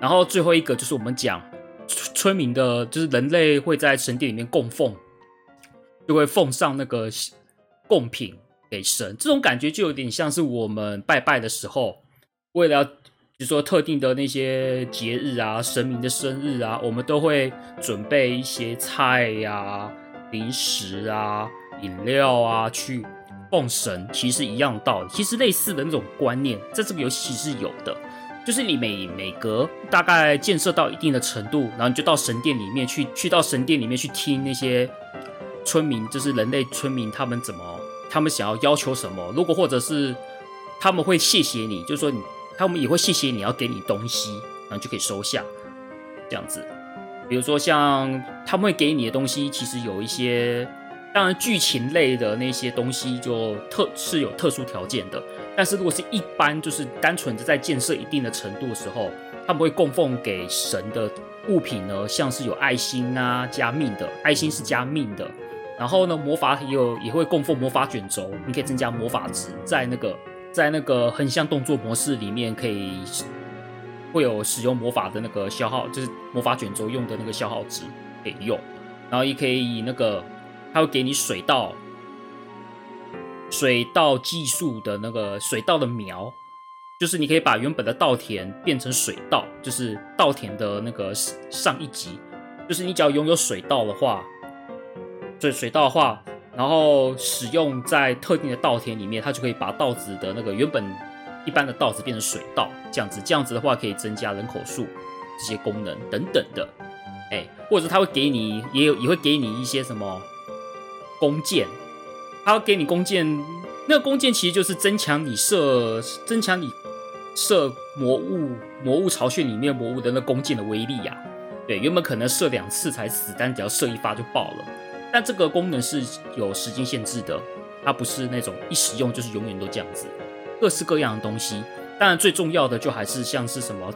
Speaker 1: 然后最后一个就是我们讲村民的，就是人类会在神殿里面供奉，就会奉上那个贡品给神。这种感觉就有点像是我们拜拜的时候，为了比如说特定的那些节日啊、神明的生日啊，我们都会准备一些菜呀、零食啊、饮料啊去。奉神其实一样道理，其实类似的那种观念，在这个游戏是有的。就是你每每隔大概建设到一定的程度，然后你就到神殿里面去，去到神殿里面去听那些村民，就是人类村民他们怎么，他们想要要求什么。如果或者是他们会谢谢你，就是说你他们也会谢谢你要给你东西，然后就可以收下这样子。比如说像他们会给你的东西，其实有一些。当然，剧情类的那些东西就特是有特殊条件的。但是如果是一般，就是单纯的在建设一定的程度的时候，他们会供奉给神的物品呢，像是有爱心啊，加命的，爱心是加命的。然后呢，魔法也有也会供奉魔法卷轴，你可以增加魔法值，在那个在那个横向动作模式里面可以会有使用魔法的那个消耗，就是魔法卷轴用的那个消耗值可以用。然后也可以以那个。他会给你水稻，水稻技术的那个水稻的苗，就是你可以把原本的稻田变成水稻，就是稻田的那个上一级，就是你只要拥有水稻的话，对水稻的话，然后使用在特定的稻田里面，它就可以把稻子的那个原本一般的稻子变成水稻，这样子，这样子的话可以增加人口数这些功能等等的，哎，或者他会给你，也有也会给你一些什么。弓箭，他要给你弓箭，那个弓箭其实就是增强你射，增强你射魔物、魔物巢穴里面魔物的那弓箭的威力呀、啊。对，原本可能射两次才死，但只要射一发就爆了。但这个功能是有时间限制的，它不是那种一使用就是永远都这样子。各式各样的东西，当然最重要的就还是像是什么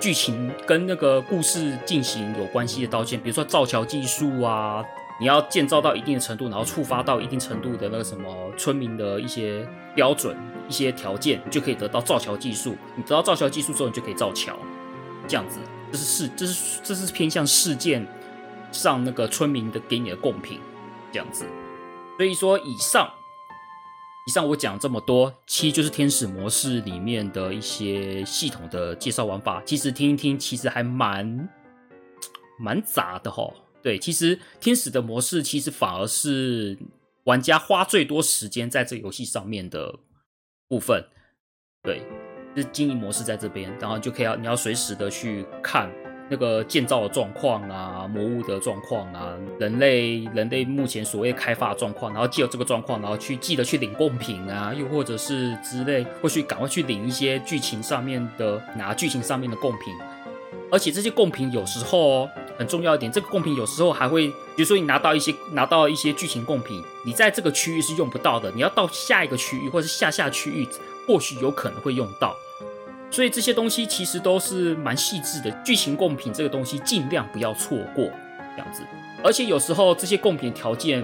Speaker 1: 剧情跟那个故事进行有关系的刀剑，比如说造桥技术啊。你要建造到一定的程度，然后触发到一定程度的那个什么村民的一些标准、一些条件，就可以得到造桥技术。你得到造桥技术之后，你就可以造桥。这样子，这是事，这是这是偏向事件上那个村民的给你的贡品。这样子，所以说以上以上我讲这么多，其实就是天使模式里面的一些系统的介绍玩法。其实听一听，其实还蛮 <tsk> 蛮杂的齁。对，其实天使的模式其实反而是玩家花最多时间在这游戏上面的部分。对，是经营模式在这边，然后就可以要你要随时的去看那个建造的状况啊，魔物的状况啊，人类人类目前所谓开发的状况，然后借由这个状况，然后去记得去领贡品啊，又或者是之类，或许赶快去领一些剧情上面的拿剧情上面的贡品，而且这些贡品有时候。很重要一点，这个贡品有时候还会，比如说你拿到一些拿到一些剧情贡品，你在这个区域是用不到的，你要到下一个区域或者是下下区域，或许有可能会用到。所以这些东西其实都是蛮细致的，剧情贡品这个东西尽量不要错过，这样子。而且有时候这些贡品条件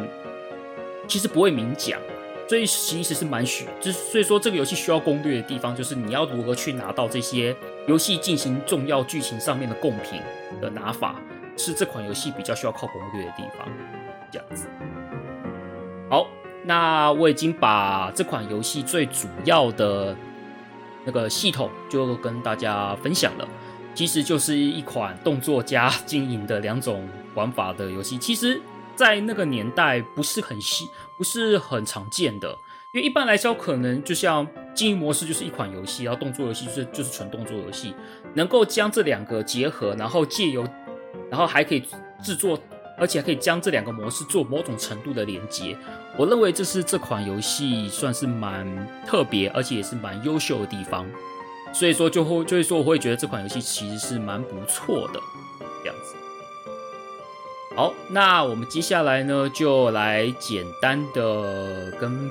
Speaker 1: 其实不会明讲，所以其实是蛮需，就是所以说这个游戏需要攻略的地方，就是你要如何去拿到这些游戏进行重要剧情上面的贡品的拿法。是这款游戏比较需要靠攻略的地方，这样子。好，那我已经把这款游戏最主要的那个系统就跟大家分享了。其实就是一款动作加 <laughs> 经营的两种玩法的游戏。其实，在那个年代不是很稀，不是很常见的。因为一般来说，可能就像经营模式就是一款游戏，然后动作游戏就是就是纯动作游戏，能够将这两个结合，然后借由，然后还可以制作，而且可以将这两个模式做某种程度的连接。我认为这是这款游戏算是蛮特别，而且也是蛮优秀的地方。所以说，就会就会说，我会觉得这款游戏其实是蛮不错的这样子。好，那我们接下来呢，就来简单的跟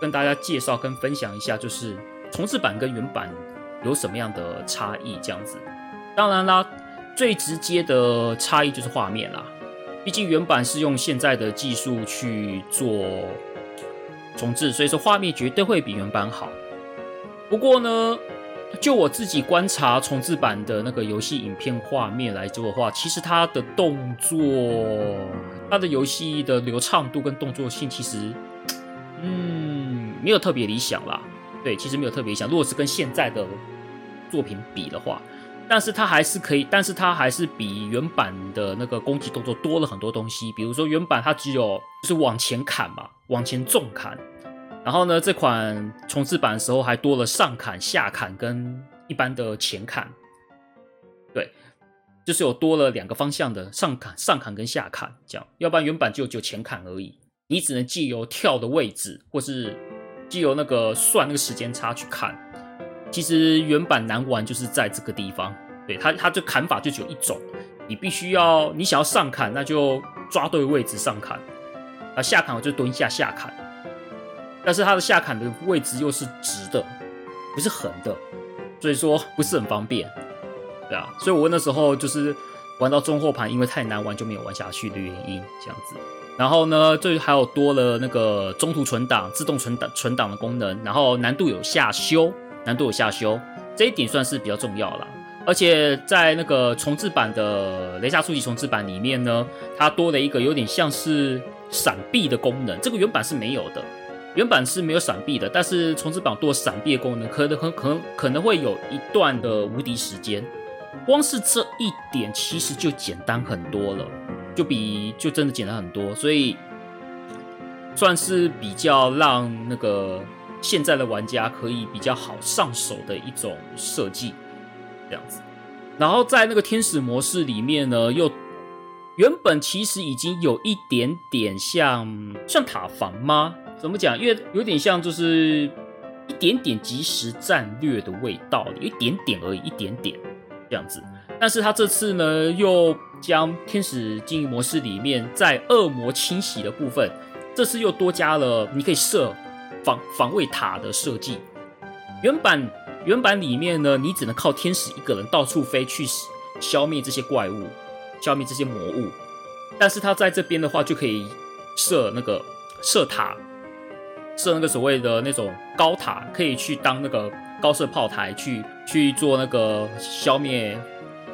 Speaker 1: 跟大家介绍跟分享一下，就是重制版跟原版有什么样的差异这样子。当然啦，最直接的差异就是画面啦，毕竟原版是用现在的技术去做重制，所以说画面绝对会比原版好。不过呢，就我自己观察重制版的那个游戏影片画面来做的话，其实它的动作、它的游戏的流畅度跟动作性，其实，嗯，没有特别理想啦。对，其实没有特别理想。如果是跟现在的作品比的话，但是它还是可以，但是它还是比原版的那个攻击动作多了很多东西。比如说原版它只有就是往前砍嘛，往前重砍。然后呢，这款重制版的时候还多了上砍、下砍跟一般的前砍，对，就是有多了两个方向的上砍、上砍跟下砍这样。要不然原版就只有前砍而已，你只能借由跳的位置，或是借由那个算那个时间差去砍。其实原版难玩就是在这个地方，对，它它就砍法就只有一种，你必须要你想要上砍，那就抓对位置上砍，啊下砍我就蹲下下砍。但是它的下砍的位置又是直的，不是横的，所以说不是很方便，对啊，所以我那时候就是玩到中后盘，因为太难玩就没有玩下去的原因，这样子。然后呢，这还有多了那个中途存档、自动存档、存档的功能，然后难度有下修，难度有下修，这一点算是比较重要啦。而且在那个重制版的雷莎初级重制版里面呢，它多了一个有点像是闪避的功能，这个原版是没有的。原版是没有闪避的，但是重制版多闪避的功能，可能可可能可能会有一段的无敌时间。光是这一点其实就简单很多了，就比就真的简单很多，所以算是比较让那个现在的玩家可以比较好上手的一种设计，这样子。然后在那个天使模式里面呢，又原本其实已经有一点点像像塔防吗？怎么讲？因为有点像，就是一点点即时战略的味道，一点点而已，一点点这样子。但是他这次呢，又将天使经营模式里面在恶魔清洗的部分，这次又多加了你可以设防防卫塔的设计。原版原版里面呢，你只能靠天使一个人到处飞去消灭这些怪物，消灭这些魔物。但是他在这边的话，就可以设那个设塔。设那个所谓的那种高塔，可以去当那个高射炮台，去去做那个消灭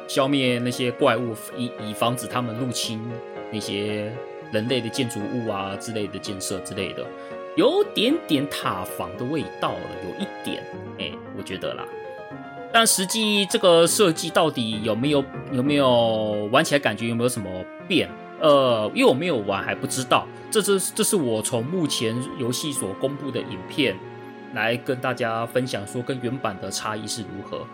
Speaker 1: 消灭那些怪物，以以防止他们入侵那些人类的建筑物啊之类的建设之类的，有点点塔防的味道了，有一点，哎、我觉得啦。但实际这个设计到底有没有有没有玩起来感觉有没有什么变？呃，因为我没有玩，还不知道。这是这是我从目前游戏所公布的影片来跟大家分享，说跟原版的差异是如何。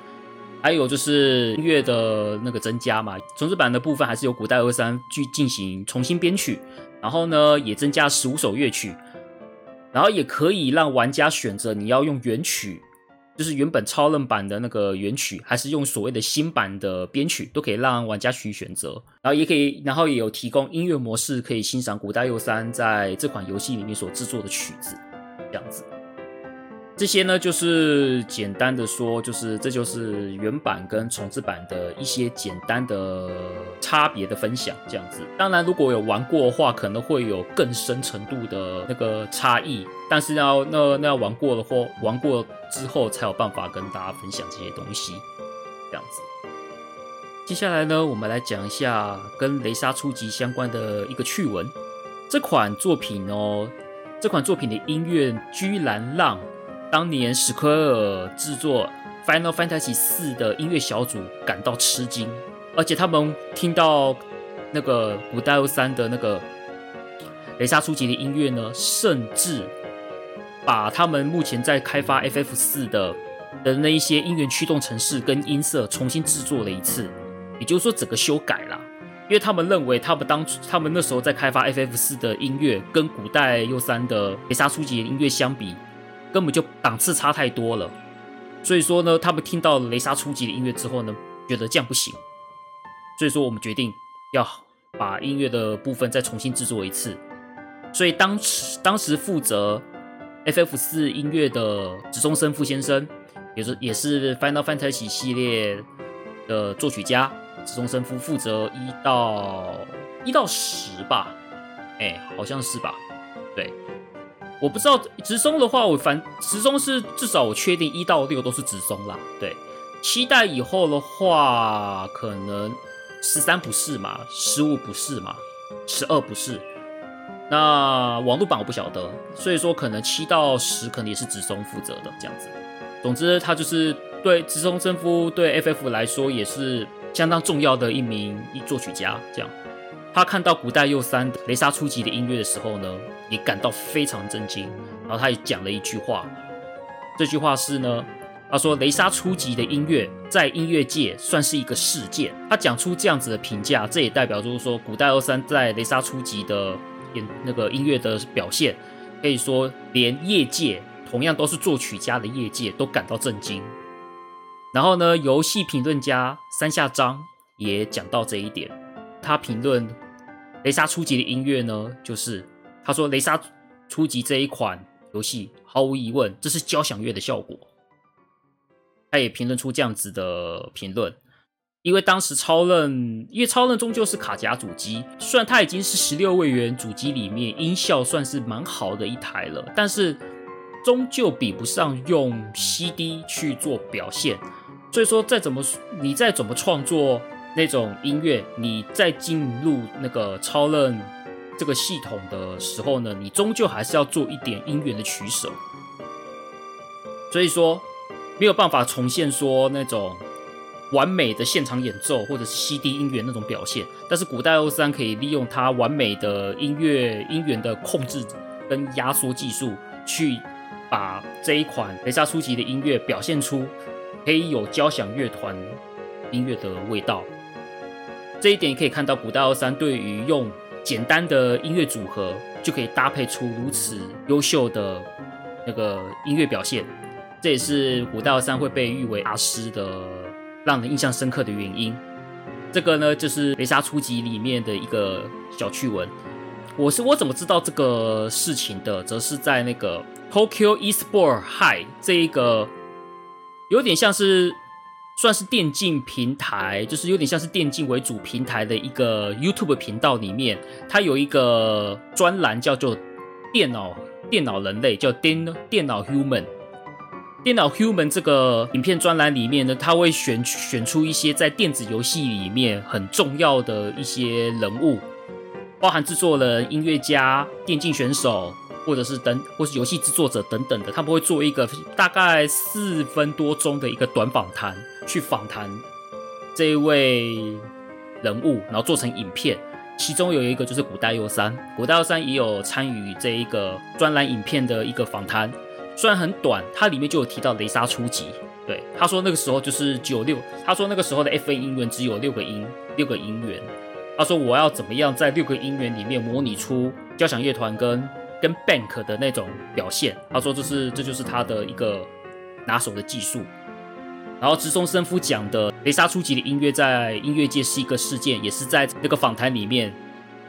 Speaker 1: 还有就是音乐的那个增加嘛，重制版的部分还是由古代二三去进行重新编曲，然后呢也增加十五首乐曲，然后也可以让玩家选择你要用原曲。就是原本超任版的那个原曲，还是用所谓的新版的编曲，都可以让玩家去选择。然后也可以，然后也有提供音乐模式，可以欣赏古代佑三在这款游戏里面所制作的曲子，这样子。这些呢，就是简单的说，就是这就是原版跟重制版的一些简单的差别的分享，这样子。当然，如果有玩过的话，可能会有更深程度的那个差异。但是要那那要玩过的话，玩过之后才有办法跟大家分享这些东西，这样子。接下来呢，我们来讲一下跟雷莎初级相关的一个趣闻。这款作品哦，这款作品的音乐居然让当年史奎尔制作 Final Fantasy 四的音乐小组感到吃惊，而且他们听到那个古代又三的那个雷莎初级的音乐呢，甚至把他们目前在开发 FF 四的的那一些音源驱动程式跟音色重新制作了一次，也就是说整个修改了，因为他们认为他们当初他们那时候在开发 FF 四的音乐跟古代 U 三的雷莎初级音乐相比，根本就档次差太多了。所以说呢，他们听到雷莎初级的音乐之后呢，觉得这样不行。所以说，我们决定要把音乐的部分再重新制作一次。所以当时当时负责 FF 四音乐的植松伸夫先生，也是也是 Final Fantasy 系列的作曲家，植松伸夫负责一到一到十吧，哎，好像是吧，对。我不知道直松的话，我反直松是至少我确定一到六都是直松啦。对，期待以后的话，可能十三不是嘛，十五不是嘛，十二不是。那网络版我不晓得，所以说可能七到十可能也是直松负责的这样子。总之，他就是对直松伸夫对 FF 来说也是相当重要的一名一作曲家这样。他看到古代右三雷莎初级的音乐的时候呢，也感到非常震惊。然后他也讲了一句话，这句话是呢，他说雷莎初级的音乐在音乐界算是一个事件。他讲出这样子的评价，这也代表就是说古代又三在雷莎初级的演那个音乐的表现，可以说连业界同样都是作曲家的业界都感到震惊。然后呢，游戏评论家三下章也讲到这一点，他评论。雷莎初级的音乐呢，就是他说雷莎初级这一款游戏毫无疑问，这是交响乐的效果。他也评论出这样子的评论，因为当时超任，因为超任终究是卡夹主机，虽然它已经是十六位元主机里面音效算是蛮好的一台了，但是终究比不上用 CD 去做表现。所以说，再怎么你再怎么创作。那种音乐，你在进入那个超任这个系统的时候呢，你终究还是要做一点音源的取舍。所以说，没有办法重现说那种完美的现场演奏或者是 CD 音源那种表现。但是古代又三可以利用它完美的音乐音源的控制跟压缩技术，去把这一款雷莎初级的音乐表现出可以有交响乐团音乐的味道。这一点也可以看到，古代又三对于用简单的音乐组合就可以搭配出如此优秀的那个音乐表现，这也是古代又三会被誉为大师的让人印象深刻的原因。这个呢，就是雷莎初级里面的一个小趣闻。我是我怎么知道这个事情的？则是在那个 Tokyo Esport High 这一个有点像是。算是电竞平台，就是有点像是电竞为主平台的一个 YouTube 频道里面，它有一个专栏叫做“电脑电脑人类”，叫电电脑 Human。电脑 Human 这个影片专栏里面呢，它会选选出一些在电子游戏里面很重要的一些人物，包含制作人、音乐家、电竞选手。或者是等，或是游戏制作者等等的，他们会做一个大概四分多钟的一个短访谈，去访谈这一位人物，然后做成影片。其中有一个就是古代又三，古代又三也有参与这一个专栏影片的一个访谈，虽然很短，它里面就有提到雷莎初级。对，他说那个时候就是九六，他说那个时候的 FA 音源只有六个音，六个音源。他说我要怎么样在六个音源里面模拟出交响乐团跟跟 Bank 的那种表现，他说这是这就是他的一个拿手的技术。然后直松生夫讲的雷莎初级的音乐在音乐界是一个事件，也是在那个访谈里面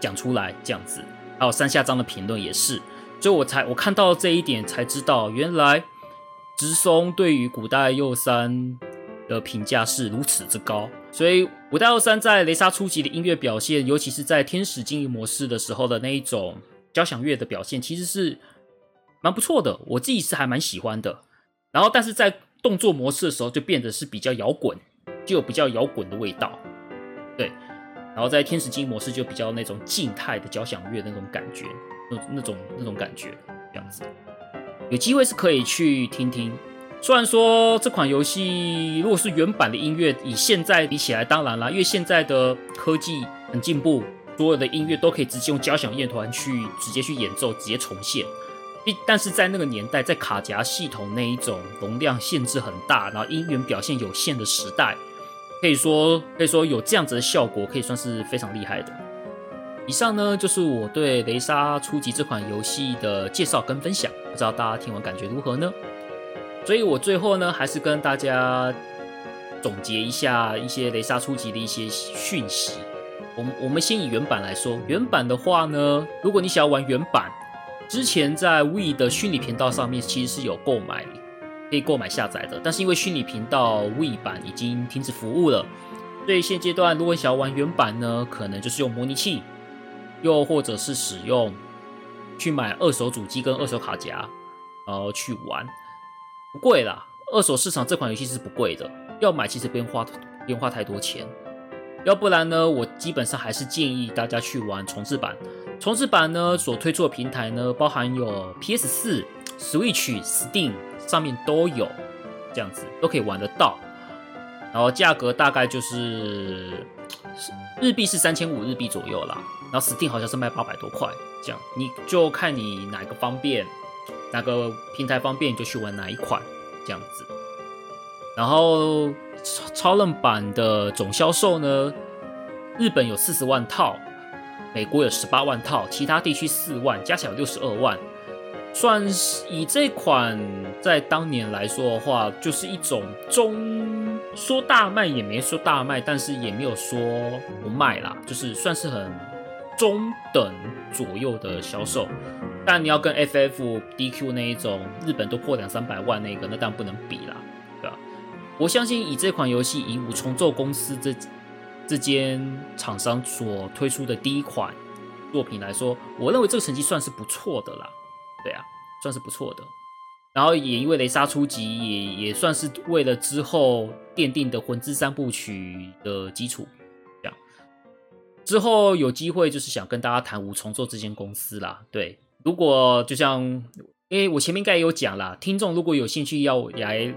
Speaker 1: 讲出来这样子。还有山下章的评论也是，所以我才我看到这一点才知道，原来直松对于古代右三的评价是如此之高。所以古代右三在雷莎初级的音乐表现，尤其是在天使经营模式的时候的那一种。交响乐的表现其实是蛮不错的，我自己是还蛮喜欢的。然后，但是在动作模式的时候，就变得是比较摇滚，就有比较摇滚的味道。对，然后在天使经模式就比较那种静态的交响乐那种感觉，那那种那种感觉这样子。有机会是可以去听听，虽然说这款游戏如果是原版的音乐，以现在比起来，当然啦，因为现在的科技很进步，所有的音乐都可以直接用交响乐团去直接去演奏，直接重现。但是在那个年代，在卡夹系统那一种容量限制很大，然后音源表现有限的时代，可以说可以说有这样子的效果，可以算是非常厉害的。以上呢就是我对《雷莎初级》这款游戏的介绍跟分享，不知道大家听完感觉如何呢？所以我最后呢还是跟大家总结一下一些《雷莎初级》的一些讯息。我们我们先以原版来说，原版的话呢，如果你想要玩原版。之前在 Wii 的虚拟频道上面其实是有购买，可以购买下载的，但是因为虚拟频道 Wii 版已经停止服务了，所以现阶段如果想要玩原版呢，可能就是用模拟器，又或者是使用去买二手主机跟二手卡夹，然后去玩，不贵啦，二手市场这款游戏是不贵的，要买其实不用花不用花太多钱，要不然呢，我基本上还是建议大家去玩重制版。重制版呢，所推出的平台呢，包含有 PS 四、Switch、Steam 上面都有，这样子都可以玩得到。然后价格大概就是日币是三千五日币左右啦。然后 Steam 好像是卖八百多块，这样你就看你哪个方便，哪个平台方便你就去玩哪一款，这样子。然后超超任版的总销售呢，日本有四十万套。美国有十八万套，其他地区四万，加起来有六十二万，算是以这款在当年来说的话，就是一种中说大卖也没说大卖，但是也没有说不卖啦，就是算是很中等左右的销售。但你要跟 FF、DQ 那一种日本都破两三百万那个，那当然不能比啦，我相信以这款游戏，以五重奏公司这。这间厂商所推出的第一款作品来说，我认为这个成绩算是不错的啦。对啊，算是不错的。然后也因为雷莎初级也也算是为了之后奠定的魂之三部曲的基础。这样之后有机会就是想跟大家谈五重奏这间公司啦。对，如果就像因为我前面应该也有讲啦，听众如果有兴趣要来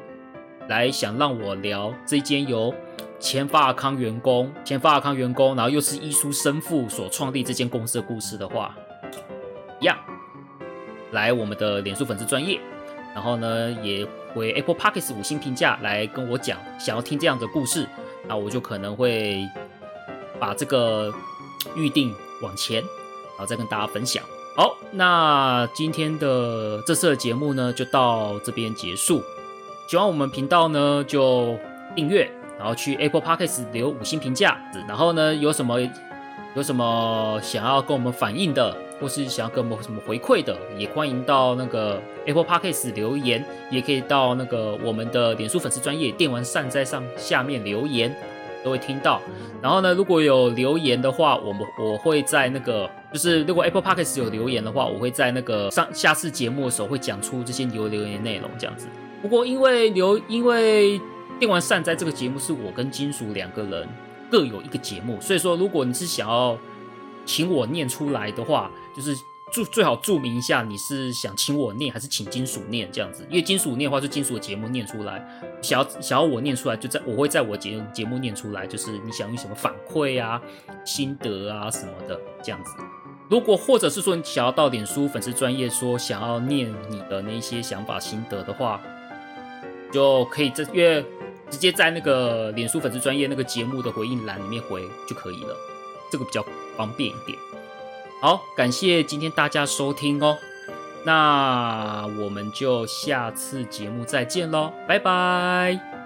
Speaker 1: 来想让我聊这间由。前法尔康员工，前法尔康员工，然后又是医书生父所创立这间公司的故事的话，一样，来我们的脸书粉丝专业，然后呢也回 Apple Podcast 五星评价来跟我讲，想要听这样的故事，那我就可能会把这个预定往前，然后再跟大家分享。好，那今天的这次的节目呢就到这边结束，喜欢我们频道呢就订阅。然后去 Apple Podcast 留五星评价，然后呢，有什么有什么想要跟我们反映的，或是想要跟我们什么回馈的，也欢迎到那个 Apple Podcast 留言，也可以到那个我们的脸书粉丝专页电玩善哉上下面留言，都会听到。然后呢，如果有留言的话，我们我会在那个就是如果 Apple Podcast 有留言的话，我会在那个上下次节目的时候会讲出这些留留言内容这样子。不过因为留因为。电玩善哉这个节目是我跟金属两个人各有一个节目，所以说如果你是想要请我念出来的话，就是注最好注明一下你是想请我念还是请金属念这样子，因为金属念的话就金属的节目念出来，想要想要我念出来就在我会在我节节目念出来，就是你想用什么反馈啊、心得啊什么的这样子。如果或者是说你想要到脸书粉丝专业说想要念你的那些想法心得的话，就可以这月。直接在那个脸书粉丝专业那个节目的回应栏里面回就可以了，这个比较方便一点。好，感谢今天大家收听哦，那我们就下次节目再见喽，拜拜。